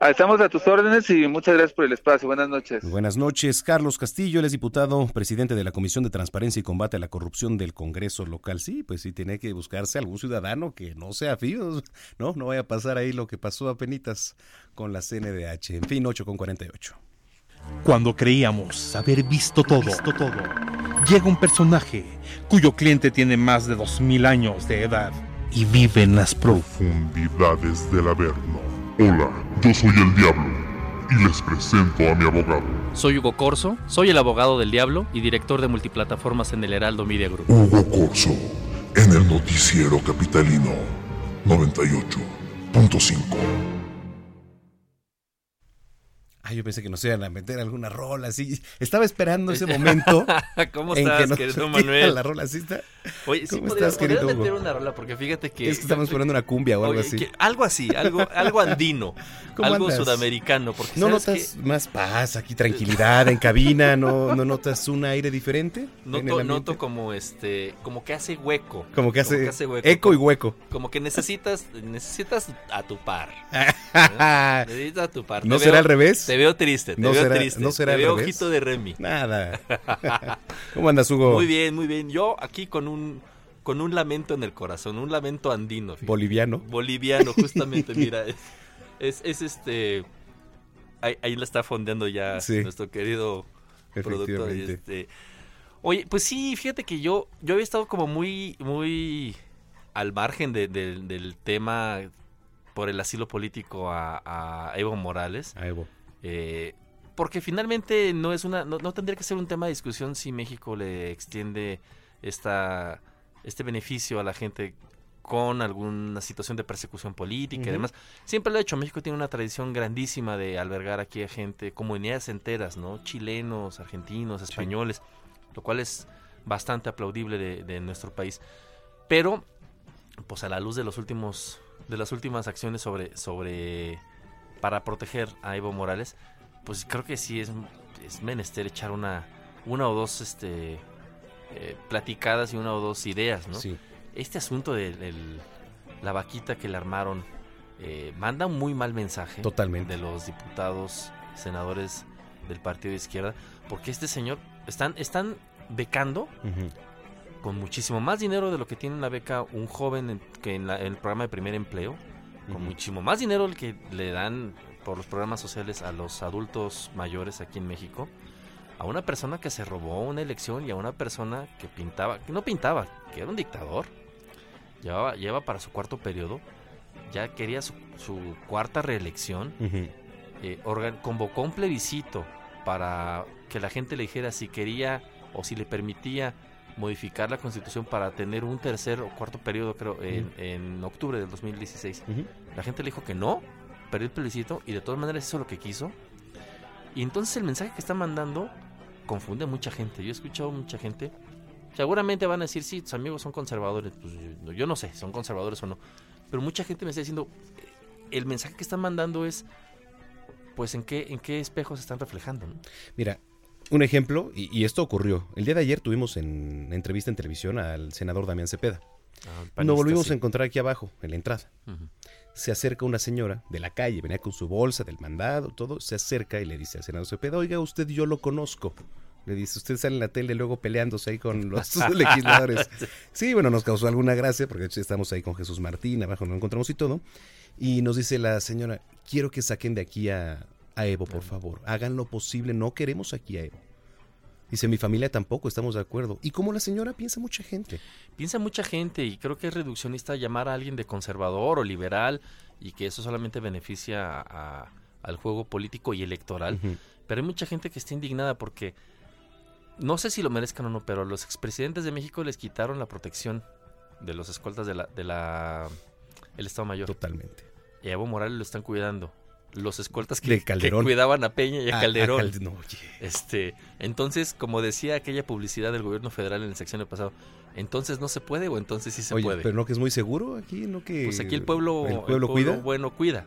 Ah, Estamos a tus órdenes y muchas gracias por el espacio. Buenas noches. Buenas noches, Carlos Castillo, él es diputado, presidente de la Comisión de Transparencia y Combate a la Corrupción del Congreso local. Sí, pues sí, tiene que buscarse algún ciudadano que no sea fío, no, no vaya a pasar ahí lo que pasó a penitas con la CNDH. En fin, 8 con 48. Cuando creíamos haber visto todo, llega un personaje cuyo cliente tiene más de 2000 años de edad y vive en las profundidades del Averno. Hola, yo soy el Diablo y les presento a mi abogado. Soy Hugo Corso, soy el abogado del diablo y director de multiplataformas en el Heraldo Media Group. Hugo Corso, en el noticiero capitalino 98.5. Ay, yo pensé que nos iban a meter alguna rola así. Estaba esperando ese momento. ¿Cómo estás, que querido Manuel? La rola así está. Oye, sí ¿Cómo podrías, estás, querido meter una rola porque fíjate que... Es que estamos poniendo una cumbia o algo Oye, así. que- algo así, algo, algo andino, ¿Cómo algo andas? sudamericano. Porque ¿No ¿sabes notas más paz, aquí tranquilidad en cabina? ¿No, ¿No notas un aire diferente? Noto, noto como este, como que hace hueco. Como que hace hueco. eco y hueco. Como que necesitas, necesitas a tu par. ¿no? Necesitas a tu par. ¿No será veo- al revés? Te veo triste, te ¿No veo será- triste. no será te veo revés? ojito de Remy. Nada. ¿Cómo andas, Hugo? Muy bien, muy bien. Yo aquí con un con un lamento en el corazón, un lamento andino. fíjate. Boliviano. Boliviano, justamente, mira. Es, es, es este. Ahí, ahí la está fondeando ya Sí. nuestro querido productor. Este. Oye, pues sí, fíjate que yo, yo había estado como muy, muy al margen de- de- del tema por el asilo político a, a Evo Morales. A Evo. Eh, porque finalmente no es una, no, no tendría que ser un tema de discusión si México le extiende esta, este beneficio a la gente con alguna situación de persecución política y Ujú. demás. Siempre lo ha hecho. México tiene una tradición grandísima de albergar aquí a gente, comunidades enteras, ¿no? Chilenos, argentinos, españoles, lo cual es bastante aplaudible de, de nuestro país. Pero, pues a la luz de los últimos, de las últimas acciones sobre, sobre para proteger a Evo Morales, pues creo que sí es, es menester echar una, una o dos este, eh, platicadas y una o dos ideas, ¿no? Sí. Este asunto de la vaquita que le armaron eh, manda un muy mal mensaje Totalmente. de los diputados, senadores del partido de izquierda, porque este señor están, están becando con muchísimo más dinero de lo que tiene una beca un joven en- que en, la- en el programa de primer empleo, con muchísimo más dinero el que le dan por los programas sociales a los adultos mayores aquí en México, a una persona que se robó una elección y a una persona que pintaba, que no pintaba, que era un dictador, llevaba, lleva para su cuarto periodo, ya quería su, su cuarta reelección, eh, organ- convocó un plebiscito para que la gente le dijera si quería o si le permitía modificar la constitución para tener un tercer o cuarto periodo, creo, en, en octubre del 2016. Ujú. La gente le dijo que no, perdió el plebiscito y de todas maneras hizo lo que quiso. Y entonces el mensaje que está mandando confunde a mucha gente. Yo he escuchado a mucha gente. Seguramente van a decir, sí, tus amigos son conservadores. Pues, yo- yo no sé, son conservadores o no. Pero mucha gente me está diciendo, eh, el mensaje que están mandando es, pues, ¿en qué, en qué espejo se están reflejando? no? Mira, un ejemplo, y, y esto ocurrió. El día de ayer tuvimos en entrevista en televisión al senador Damián Cepeda. Ah, panista, Nos volvimos sí. a encontrar aquí abajo, en la entrada. Se acerca una señora de la calle, venía con su bolsa del mandado, todo, se acerca y le dice al senador Cepeda, oiga, usted yo lo conozco. Le dice, usted sale en la tele luego peleándose ahí con los legisladores. Sí, bueno, nos causó alguna gracia porque de hecho, estamos ahí con Jesús Martín, abajo nos encontramos y todo. Y nos dice la señora, quiero que saquen de aquí a, a Evo, por favor. Hagan lo posible, no queremos aquí a Evo. Dice, mi familia tampoco, estamos de acuerdo. Y como la señora piensa mucha gente. Piensa mucha gente y creo que es reduccionista llamar a alguien de conservador o liberal y que eso solamente beneficia a- a- al juego político y electoral. Pero hay mucha gente que está indignada porque no sé si lo merezcan o no, pero a los expresidentes de México les quitaron la protección de los escoltas de la, de la el Estado Mayor. Totalmente. Y a Evo Morales lo están cuidando. Los escoltas que, que cuidaban a Peña y a, A- a Calderón. No. Este, entonces, como decía aquella publicidad del gobierno federal en el sección pasado, entonces no se puede o entonces sí se Oye, puede. pero no que es muy seguro aquí, no que... Pues aquí el pueblo, el el pueblo cuida. bueno cuida.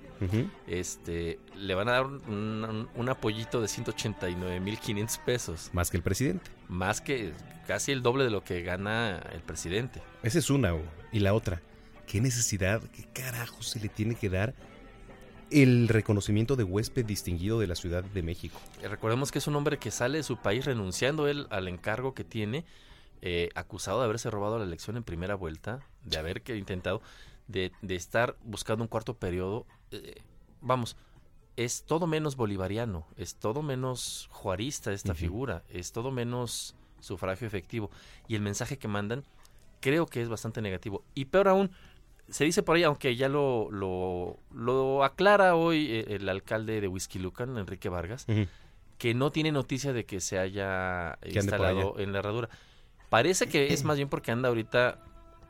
Este, le van a dar un, un- apoyito de 189.500 pesos. Más que el presidente. Más que casi el doble de lo que gana el presidente. Esa es una. Y la otra, ¿qué necesidad, qué carajo se le tiene que dar el reconocimiento de huésped distinguido de la Ciudad de México. Eh, Recordemos que es un hombre que sale de su país renunciando él al encargo que tiene, eh, acusado de haberse robado la elección en primera vuelta, de haber que intentado, de, de estar buscando un cuarto periodo. eh, vamos, es todo menos bolivariano, es todo menos juarista esta figura, es todo menos sufragio efectivo. Y el mensaje que mandan creo que es bastante negativo. Y peor aún, se dice por ahí, aunque ya lo, lo, lo aclara hoy eh, el alcalde de Whisky Lucan, Enrique Vargas, que no tiene noticia de que se haya instalado en la herradura. Parece que es más bien porque anda ahorita,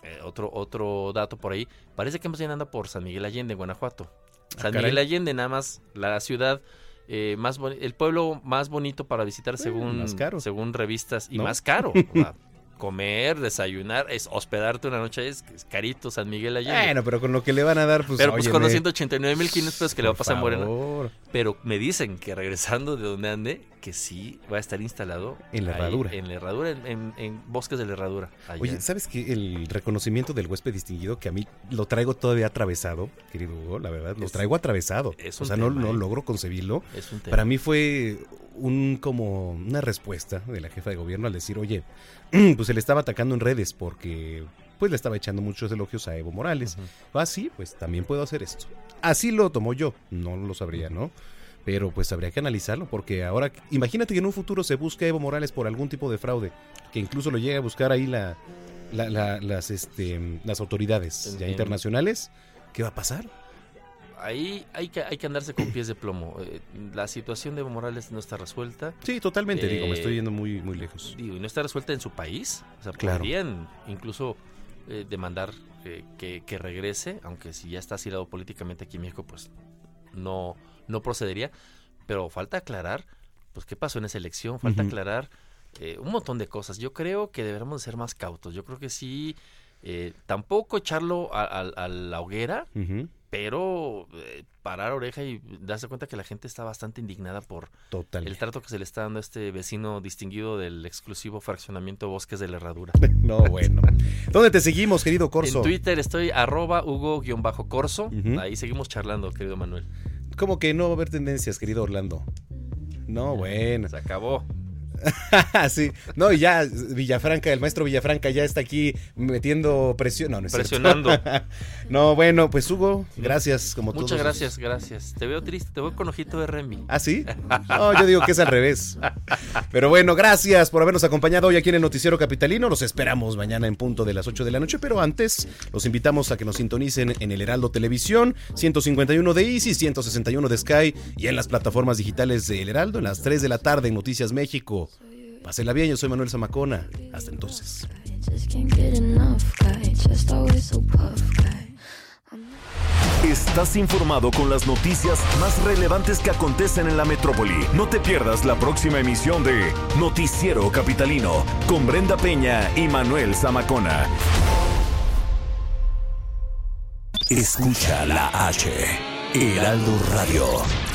eh, otro, otro dato por ahí, parece que más bien anda por San Miguel Allende, en Guanajuato. Ah, San. Miguel Allende, nada más la ciudad eh, más el pueblo más bonito para visitar según, más caro. según revistas y ¿No? más caro. Comer, desayunar, es hospedarte una noche es, es carito San Miguel Allende. Bueno, pero con lo que le van a dar, pues. Pero pues con los óyeme. 189 mil 500 pesos que le va a pasar favor. Pero me dicen que regresando de donde ande, que sí va a estar instalado En la ahí, herradura. En la herradura, en, en- en bosques de la herradura. allá. Oye, ¿sabes qué? El reconocimiento del huésped distinguido, que a mí lo traigo todavía atravesado, querido Hugo, la verdad, lo Es- traigo atravesado. es o sea, no, tema, no ¿eh? logro concebirlo. Es un tema. Para mí fue un como una respuesta de la jefa de gobierno al decir, oye, pues se le estaba atacando en redes porque pues le estaba echando muchos elogios a Evo Morales. Ah, sí, pues también puedo hacer esto. Así lo tomó yo, no lo sabría, ¿no? Pero pues habría que analizarlo porque ahora, imagínate que en un futuro se busque a Evo Morales por algún tipo de fraude, que incluso lo llegue a buscar ahí la, la- la- las, este, las autoridades ya internacionales. ¿Qué va a pasar? Ahí hay que, hay que andarse con pies de plomo. Eh, la situación de Evo Morales no está resuelta. Sí, totalmente, digo, me Eh, estoy yendo muy, muy lejos. Digo, y no está resuelta en su país. O sea, Claro. podrían incluso eh, demandar eh, que, que regrese, aunque si ya está asilado políticamente aquí en México, pues no, no procedería. Pero falta aclarar, pues, qué pasó en esa elección. Falta Ujú. aclarar eh, un montón de cosas. Yo creo que deberíamos ser más cautos. Yo creo que sí, eh, tampoco echarlo a, a- a la hoguera, Ujú. Pero eh, parar oreja y darse cuenta que la gente está bastante indignada por Total. el trato que se le está dando a este vecino distinguido del exclusivo fraccionamiento Bosques de la Herradura. No, bueno. ¿Dónde te seguimos, querido Corso? En Twitter estoy arroba Hugo-Corso. Ahí seguimos charlando, querido Manuel. ¿Cómo que no va a haber tendencias, querido Orlando? No, bueno. Se acabó. sí. No, y ya Villafranca, el maestro Villafranca ya está aquí metiendo presión. No, no es cierto. Presionando. no, bueno, pues Hugo, gracias como Muchas todos. gracias, gracias. Te veo triste, te veo con ojito de Remy. ¿Ah, sí? No, yo digo que es al revés. Pero bueno, gracias por habernos acompañado hoy aquí en el Noticiero Capitalino. Los esperamos mañana en punto de las 8 de la noche, pero antes los invitamos a que nos sintonicen en el Heraldo Televisión, 151 de Easy, 161 de Sky y en las plataformas digitales de El Heraldo en las 3 de la tarde en Noticias México. Pásela bien, yo soy Manuel Zamacona. Hasta entonces. Estás informado con las noticias más relevantes que acontecen en la metrópoli. No te pierdas la próxima emisión de Noticiero Capitalino con Brenda Peña y Manuel Zamacona. Escucha la H. Heraldo Radio.